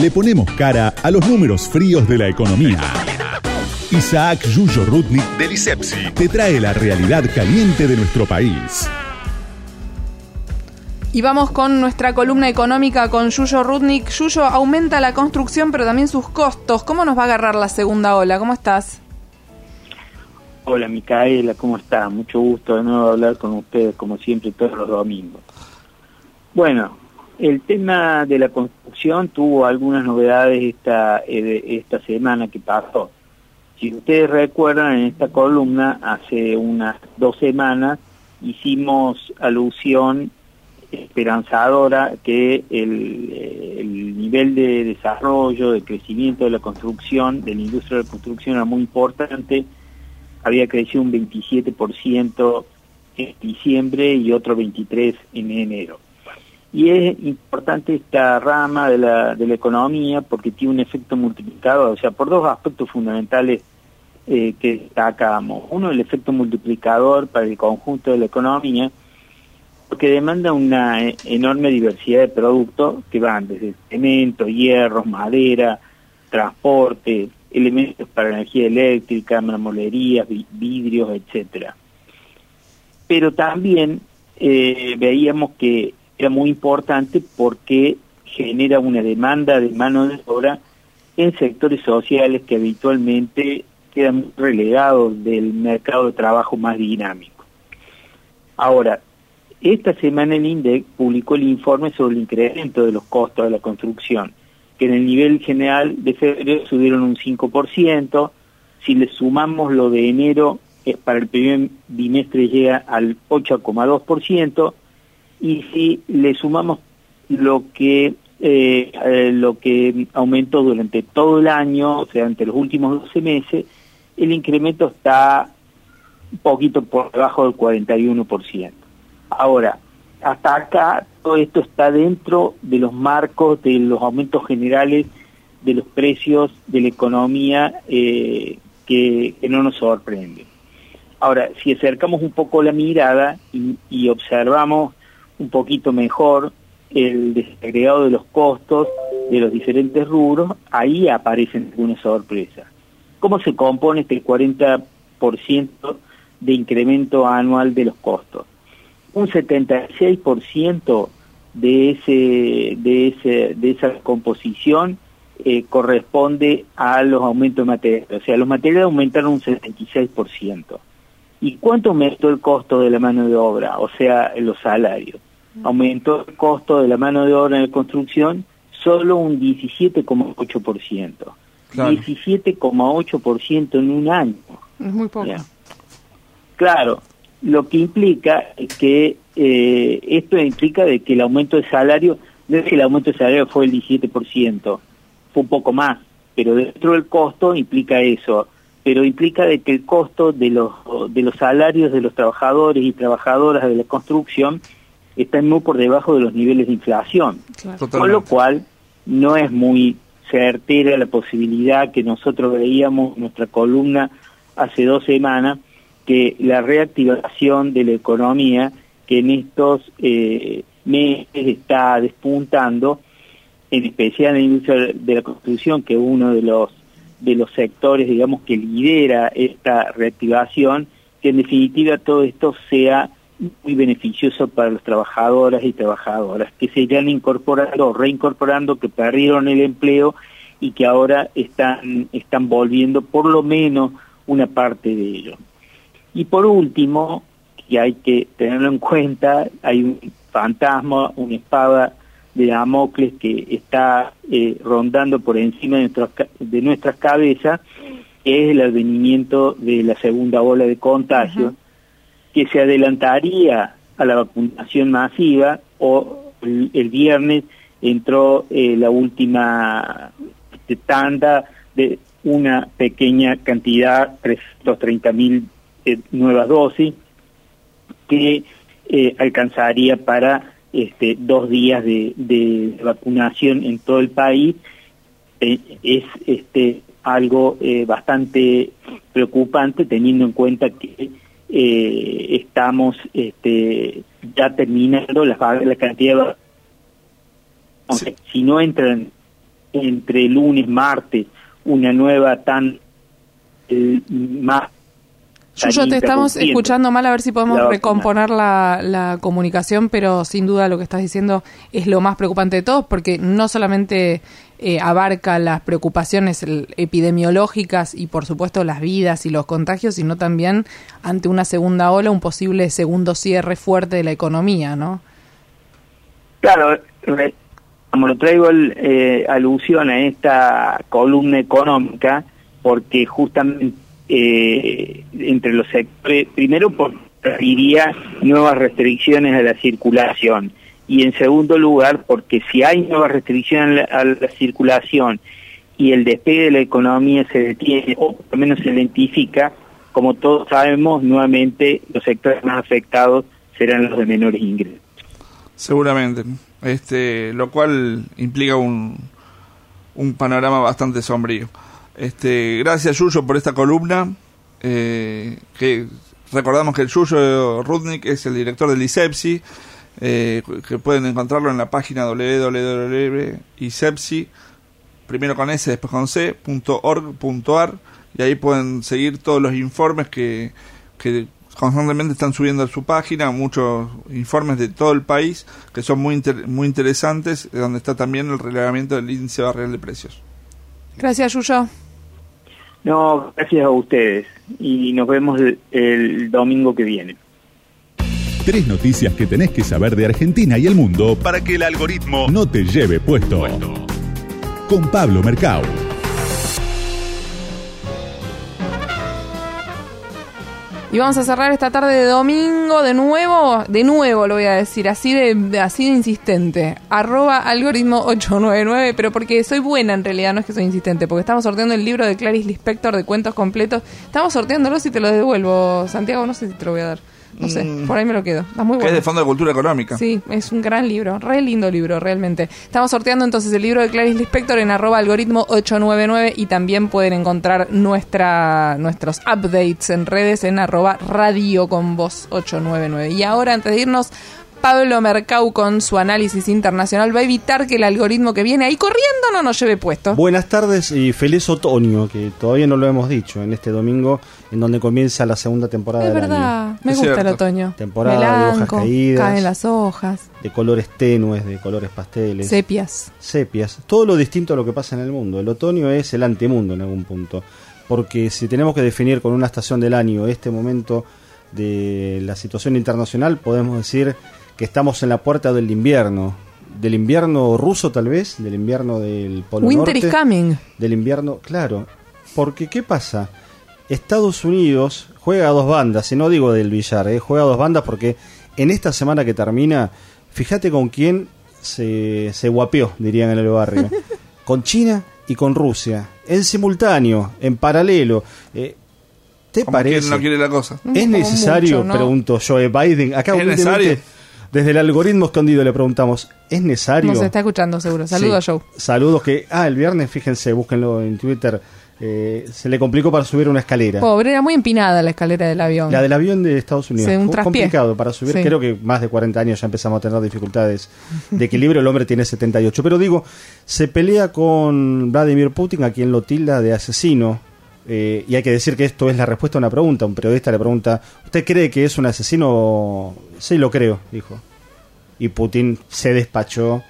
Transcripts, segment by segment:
Le ponemos cara a los números fríos de la economía. Isaac Yuyo Rudnik del ISEPSI te trae la realidad caliente de nuestro país. Y vamos con nuestra columna económica con Yuyo Rudnik. Yuyo, aumenta la construcción, pero también sus costos. ¿Cómo nos va a agarrar la segunda ola? ¿Cómo estás? Hola, Micaela, ¿cómo está? Mucho gusto de nuevo hablar con ustedes, como siempre, todos los domingos. Bueno, el tema de la construcción tuvo algunas novedades esta, eh, esta semana que pasó. Si ustedes recuerdan, en esta columna, hace unas dos semanas, hicimos alusión esperanzadora que el, eh, el, nivel de desarrollo, de crecimiento de la construcción, de la industria de la construcción era muy importante, había crecido un 27% en diciembre y otro 23% en enero. Y es importante esta rama de la, de la economía porque tiene un efecto multiplicador, o sea, por dos aspectos fundamentales eh, que destacamos. Uno, el efecto multiplicador para el conjunto de la economía, porque demanda una eh, enorme diversidad de productos que van desde cemento, hierro, madera, transporte, elementos para energía eléctrica, marmolerías, vidrios, etcétera. Pero también eh, veíamos que era muy importante porque genera una demanda de mano de obra en sectores sociales que habitualmente quedan relegados del mercado de trabajo más dinámico. Ahora, esta semana el INDEC publicó el informe sobre el incremento de los costos de la construcción, que en el nivel general de febrero subieron un 5%, si le sumamos lo de enero, es para el primer bimestre llega al 8,2%, y si le sumamos lo que eh, eh, lo que aumentó durante todo el año, o sea, entre los últimos 12 meses, el incremento está un poquito por debajo del 41%. Ahora, hasta acá todo esto está dentro de los marcos de los aumentos generales de los precios de la economía eh, que, no nos sorprenden. Ahora, si acercamos un poco la mirada y observamos un poquito mejor el desagregado de los costos de los diferentes rubros, ahí aparecen algunas sorpresas. ¿Cómo se compone este 40% de incremento anual de los costos? Un 76% de, ese, de, ese, de esa composición eh, corresponde a los aumentos de materiales. O sea, los materiales aumentaron un 76%. ¿Y cuánto aumentó el costo de la mano de obra? O sea, los salarios aumentó el costo de la mano de obra en la construcción solo un 17,8%. 17,8% en un año. Es muy poco. Claro, lo que implica es que eh, esto implica de que el aumento de salario, no es que el aumento de salario fue el 17%, fue un poco más, pero dentro del costo implica eso, pero implica de que el costo de los de los salarios de los trabajadores y trabajadoras de la construcción están muy por debajo de los niveles de inflación, con lo cual no es muy certera la posibilidad que nosotros veíamos en nuestra columna hace dos semanas, que la reactivación de la economía que en estos eh, meses está despuntando, en especial en la industria de la construcción, que es uno de los de los sectores, digamos, que lidera esta reactivación, que en definitiva todo esto sea muy beneficioso para las trabajadoras y trabajadoras que se irán incorporando o reincorporando, que perdieron el empleo y que ahora están, están volviendo por lo menos una parte de ello. Y por último, que hay que tenerlo en cuenta, hay un fantasma, una espada de Damocles que está eh, rondando por encima de, nuestras, de nuestras cabezas, que es el advenimiento de la segunda ola de contagio que se adelantaría a la vacunación masiva o el, viernes entró eh, la última tanda de una pequeña cantidad, 330 mil eh, nuevas dosis, que eh, alcanzaría para este, dos días de, de, vacunación en todo el país. es este, algo bastante preocupante teniendo en cuenta que eh, estamos este, ya terminando la, la cantidad de... Si no entran entre lunes, martes, una nueva tan eh, más Yuyo, te estamos escuchando mal, a ver si podemos recomponer la, la, comunicación, pero sin duda lo que estás diciendo es lo más preocupante de todos, porque no solamente eh, abarca las preocupaciones epidemiológicas y, por supuesto, las vidas y los contagios, sino también ante una segunda ola, un posible segundo cierre fuerte de la economía, ¿no? Claro, como lo traigo eh, alusión a esta columna económica, porque justamente eh, entre los sectores, primero porque diría nuevas restricciones a la circulación y en segundo lugar porque si hay nuevas restricciones a la, circulación y el despegue de la economía se detiene o por lo menos se identifica, como todos sabemos, nuevamente los sectores más afectados serán los de menores ingresos. Seguramente, este, lo cual implica un, un panorama bastante sombrío. Este, gracias Yuyo por esta columna. Eh, que recordamos que el Yuyo Rudnik es el director del ISEPSI, eh, que pueden encontrarlo en la página www.isepsi, primero con S, después con C, y ahí pueden seguir todos los informes que, que constantemente están subiendo a su página, muchos informes de todo el país que son muy, muy interesantes, donde está también el relevamiento del índice barrial de precios. Gracias, Yuyo. No, gracias a ustedes y nos vemos el, domingo que viene. Tres noticias que tenés que saber de Argentina y el mundo para que el algoritmo no te lleve puesto. Con Pablo Mercado. Y vamos a cerrar esta tarde de domingo de nuevo, de nuevo lo voy a decir, así de, así de insistente. Arroba algoritmo 899, pero porque soy buena en realidad, no es que soy insistente, porque estamos sorteando el libro de Clarice Lispector de cuentos completos. Estamos sorteándolo si te lo devuelvo, Santiago, no sé si te lo voy a dar. No sé, mm. por ahí me lo quedo. Está muy bueno. es de Fondo de Cultura Económica. Sí, es un gran libro, re lindo libro, realmente. Estamos sorteando entonces el libro de Clarice Lispector en arroba algoritmo 899 y también pueden encontrar nuestra, nuestros updates en redes en arroba radio con voz 899. Y ahora, antes de irnos, Pablo Mercau con su análisis internacional va a evitar que el algoritmo que viene ahí corriendo no nos lleve puesto. Buenas tardes y feliz otoño, que todavía no lo hemos dicho en este domingo, en donde comienza la segunda temporada es del verdad, me gusta el otoño. Temporada de hojas caídas. Caen las hojas. De colores tenues, de colores pasteles. Sepias. Sepias. Todo lo distinto a lo que pasa en el mundo. El otoño es el antemundo en algún punto. Porque si tenemos que definir con una estación del año este momento de la situación internacional, podemos decir que estamos en la puerta del invierno, del invierno ruso tal vez, del invierno del Polo Winter is coming. Del invierno, claro. Porque ¿qué pasa? Estados Unidos juega a dos bandas, y no digo del billar, ¿eh? juega a dos bandas porque en esta semana que termina, fíjate con quién se, se guapeó, dirían en el barrio. con China y con Rusia, en simultáneo, en paralelo. Eh, ¿Te parece? no quiere la cosa? ¿Es necesario, pregunto Joe Biden? Acá ¿Es necesario? Desde el algoritmo escondido le preguntamos, ¿es necesario? Nos está escuchando seguro. Saludos, Joe. Saludos que, ah, el viernes, fíjense, búsquenlo en Twitter. Eh, se le complicó para subir una escalera. Pobre, era muy empinada la escalera del avión. La del avión de Estados Unidos. un Fue complicado para subir. Creo que más de 40 años ya empezamos a tener dificultades de equilibrio. El hombre tiene 78. Pero digo, se pelea con Vladimir Putin, a quien lo tilda de asesino. Eh, y hay que decir que esto es la respuesta a una pregunta. Un periodista le pregunta, ¿usted cree que es un asesino? Sí, lo creo, dijo. Y Putin se despachó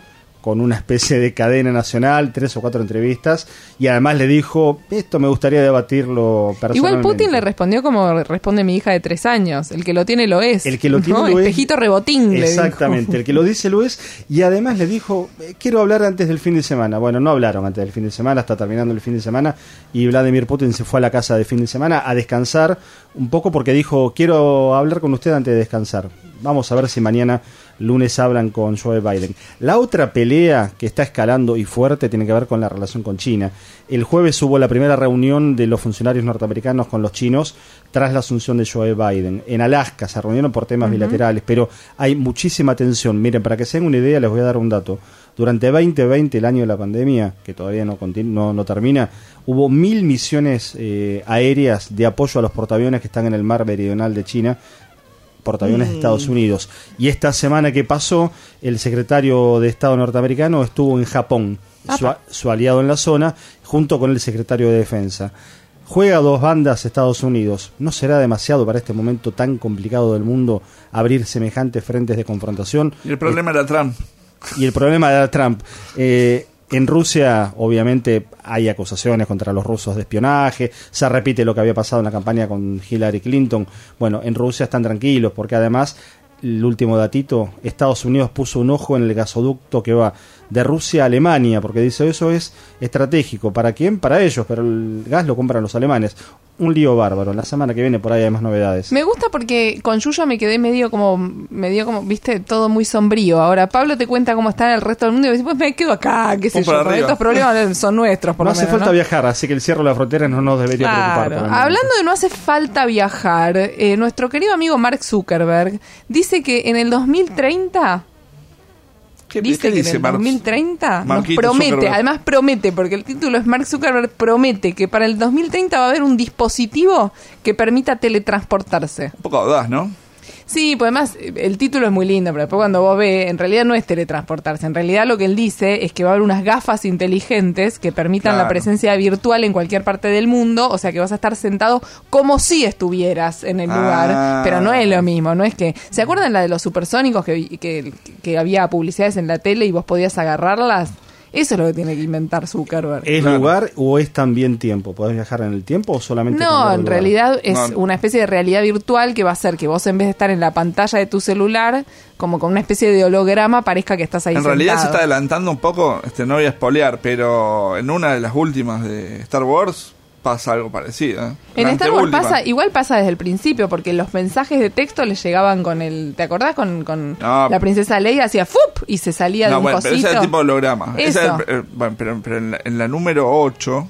con una especie de cadena nacional, tres o cuatro entrevistas, y además le dijo, esto me gustaría debatirlo personalmente. Igual Putin le respondió como responde mi hija de tres años, el que lo tiene lo es. El que lo tiene lo Espejito rebotín. Exactamente, el que lo dice lo es, y además le dijo, eh, quiero hablar antes del fin de semana. Bueno, no hablaron antes del fin de semana, está terminando el fin de semana, y Vladimir Putin se fue a la casa de fin de semana a descansar un poco porque dijo, quiero hablar con usted antes de descansar. Vamos a ver si mañana lunes hablan con Joe Biden. La otra pelea que está escalando y fuerte tiene que ver con la relación con China. El jueves hubo la primera reunión de los funcionarios norteamericanos con los chinos tras la asunción de Joe Biden. En Alaska se reunieron por temas bilaterales, pero hay muchísima tensión. Miren, para que se den una idea, les voy a dar un dato. Durante 2020, el año de la pandemia, que todavía no, no, no termina, hubo mil misiones eh, aéreas de apoyo a los portaaviones que están en el mar meridional de China portaaviones de Estados mm. Unidos. Y esta semana que pasó, el secretario de Estado norteamericano estuvo en Japón, su, aliado en la zona, junto con el secretario de Defensa. Juega dos bandas Estados Unidos. ¿No será demasiado para este momento tan complicado del mundo abrir semejantes frentes de confrontación? Y el problema era Trump. Y el problema era Trump. Eh, en Rusia, obviamente, hay acusaciones contra los rusos de espionaje, se repite lo que había pasado en la campaña con Hillary Clinton. Bueno, en Rusia están tranquilos porque además, el último datito, Estados Unidos puso un ojo en el gasoducto que va de Rusia a Alemania, porque dice eso es estratégico. ¿Para quién? Para ellos, pero el gas lo compran los alemanes un lío bárbaro. La semana que viene por ahí hay más novedades. Me gusta porque con Yuyo me quedé medio como, medio como, viste, todo muy sombrío. Ahora Pablo te cuenta cómo está en el resto del mundo y dice, pues me quedo acá, qué sé yo, estos problemas son nuestros. Por no hace falta viajar, así que el cierre de la frontera no nos debería preocupar. Hablando de no hace falta viajar, eh, nuestro querido amigo Mark Zuckerberg dice que en el 2030 ¿Qué, dice que en el 2030 nos promete, además promete, porque el título es Mark Zuckerberg promete que para el 2030 va a haber un dispositivo que permita teletransportarse. Un poco audaz, ¿no? Sí, pues además el título es muy lindo, pero después cuando vos ves, en realidad no es teletransportarse, en realidad lo que él dice es que va a haber unas gafas inteligentes que permitan la presencia virtual en cualquier parte del mundo, o sea que vas a estar sentado como si estuvieras en el lugar, ah. pero no es lo mismo, no es que... ¿Se acuerdan la de los supersónicos que, que, que había publicidades en la tele y vos podías agarrarlas? Eso es lo que tiene que inventar Zuckerberg. ¿Es lugar o es también tiempo? ¿Podés viajar en el tiempo o solamente No, en realidad es una especie de realidad virtual que va a hacer que vos en vez de estar en la pantalla de tu celular, como con una especie de holograma, parezca que estás ahí En realidad se está adelantando un poco, este no voy a espolear, pero en una de las últimas de Star Wars pasa algo parecido. ¿eh? En Star Wars pasa, igual pasa desde el principio, porque los mensajes de texto le llegaban con el, ¿te acordás? Con, con la princesa Leia hacía ¡fup! y se salía de un bueno, Pero ese es tipo de holograma. Eh, bueno, pero, pero en, la, número 8...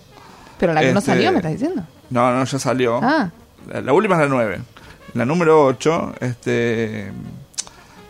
Pero la que no salió, me estás diciendo. No, no, ya salió. Ah. La, última es la 9. La número 8, este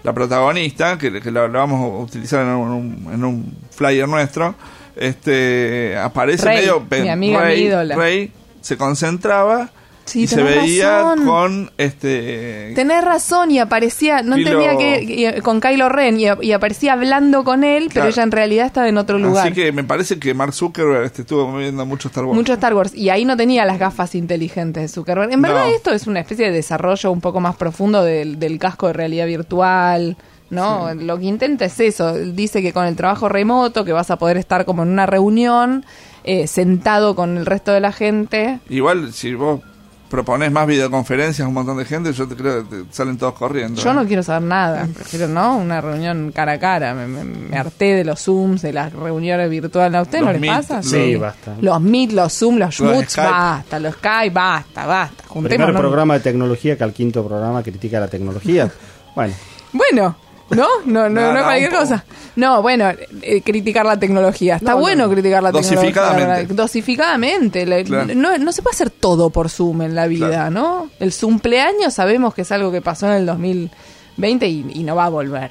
la protagonista, que, que la, vamos a utilizar en un, en un flyer nuestro, este aparece medio mi amiga Rey, Rey se concentraba y se veía con este tenés razón y aparecía no tenía que con Kylo Ren y, aparecía hablando con él pero ella en realidad estaba en otro lugar. así que me parece que Mark Zuckerberg este, estuvo viendo mucho Star Wars. Mucho Star Wars y ahí no tenía las gafas inteligentes de Zuckerberg. En verdad esto es una especie de desarrollo un poco más profundo del, del casco de realidad virtual ¿no? Lo que intenta es eso. Dice que con el trabajo remoto, que vas a poder estar como en una reunión, eh, sentado con el resto de la gente. Igual, si vos propones más videoconferencias a un montón de gente, yo te creo que salen todos corriendo. Yo ¿eh? no quiero saber nada, prefiero, ¿no? Una reunión cara a cara. Me, harté de los Zooms, de las reuniones virtuales. ¿A usted no le pasa? Sí, basta. Los Meet, los Zoom, los Schmutz, basta. Los Skype, basta, basta. Juntemos, Primer programa de tecnología que al quinto programa critica la tecnología. bueno. Bueno, ¿No? No, no, no, cualquier cosa. No, bueno, eh, criticar la tecnología. Está bueno criticar la tecnología. Dosificadamente. No, no, se puede hacer todo por Zoom en la vida, ¿no? El cumpleaños sabemos que es algo que pasó en el 2020 y, y no va a volver.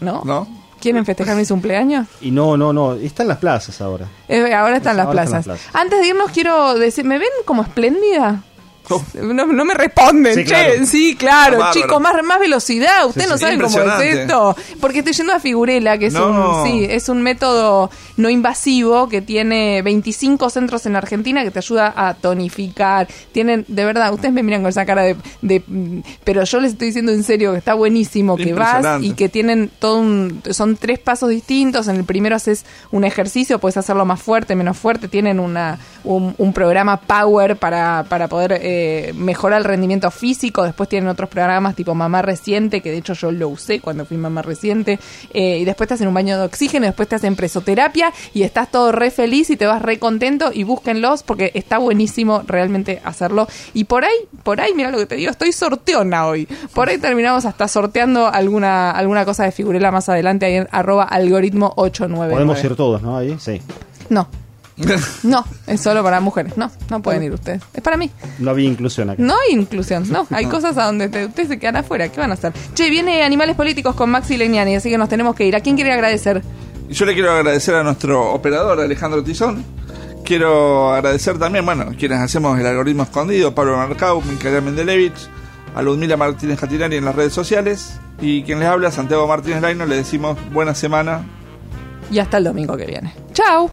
¿No? ¿No? ¿Quieren festejar mi cumpleaños? Y no, no, no. Está en las plazas ahora. Eh, ahora están las plazas. Antes de irnos, quiero decir, ¿me ven como espléndida? No, no, me responden, sí, claro, sí, claro. Chicos, más, más velocidad, ustedes no saben cómo es esto. Porque estoy yendo a Figurela, que es un sí, es un método no invasivo que tiene 25 centros en Argentina que te ayuda a tonificar. Tienen, de verdad, ustedes me miran con esa cara de, pero yo les estoy diciendo en serio que está buenísimo, que vas y que tienen todo un, son tres pasos distintos. En el primero haces un ejercicio, puedes hacerlo más fuerte, menos fuerte, tienen una un, programa Power para, para poder eh, mejorar el rendimiento físico. Después tienen otros programas tipo Mamá Reciente, que de hecho yo lo usé cuando fui Mamá Reciente. Eh, y después te hacen un baño de oxígeno, después te hacen presoterapia y estás todo re feliz y te vas re contento. Y búsquenlos porque está buenísimo realmente hacerlo. Y por ahí, por ahí, mira lo que te digo, estoy sorteona hoy. Por ahí terminamos hasta sorteando alguna, alguna cosa de figurela más adelante ahí en arroba algoritmo 899. Podemos ir todos, ¿no? Ahí, sí. No, no, es solo para mujeres. No, no pueden ir ustedes. Es para mí. No había inclusión aquí. No hay inclusión, no. Hay cosas a donde ustedes se quedan afuera. ¿Qué van a hacer? Che, viene Animales Políticos con Maxi Legnani, así que nos tenemos que ir. ¿A quién quiere agradecer? Yo le quiero agradecer a nuestro operador, Alejandro Tizón. Quiero agradecer también, bueno, quienes hacemos el algoritmo escondido, Pablo Marcau, Micaela Mendelevich, a Ludmila Martínez Catinari en las redes sociales. Y quien les habla, Santiago Martínez Laino, le decimos buena semana. Y hasta el domingo que viene. ¡Chao!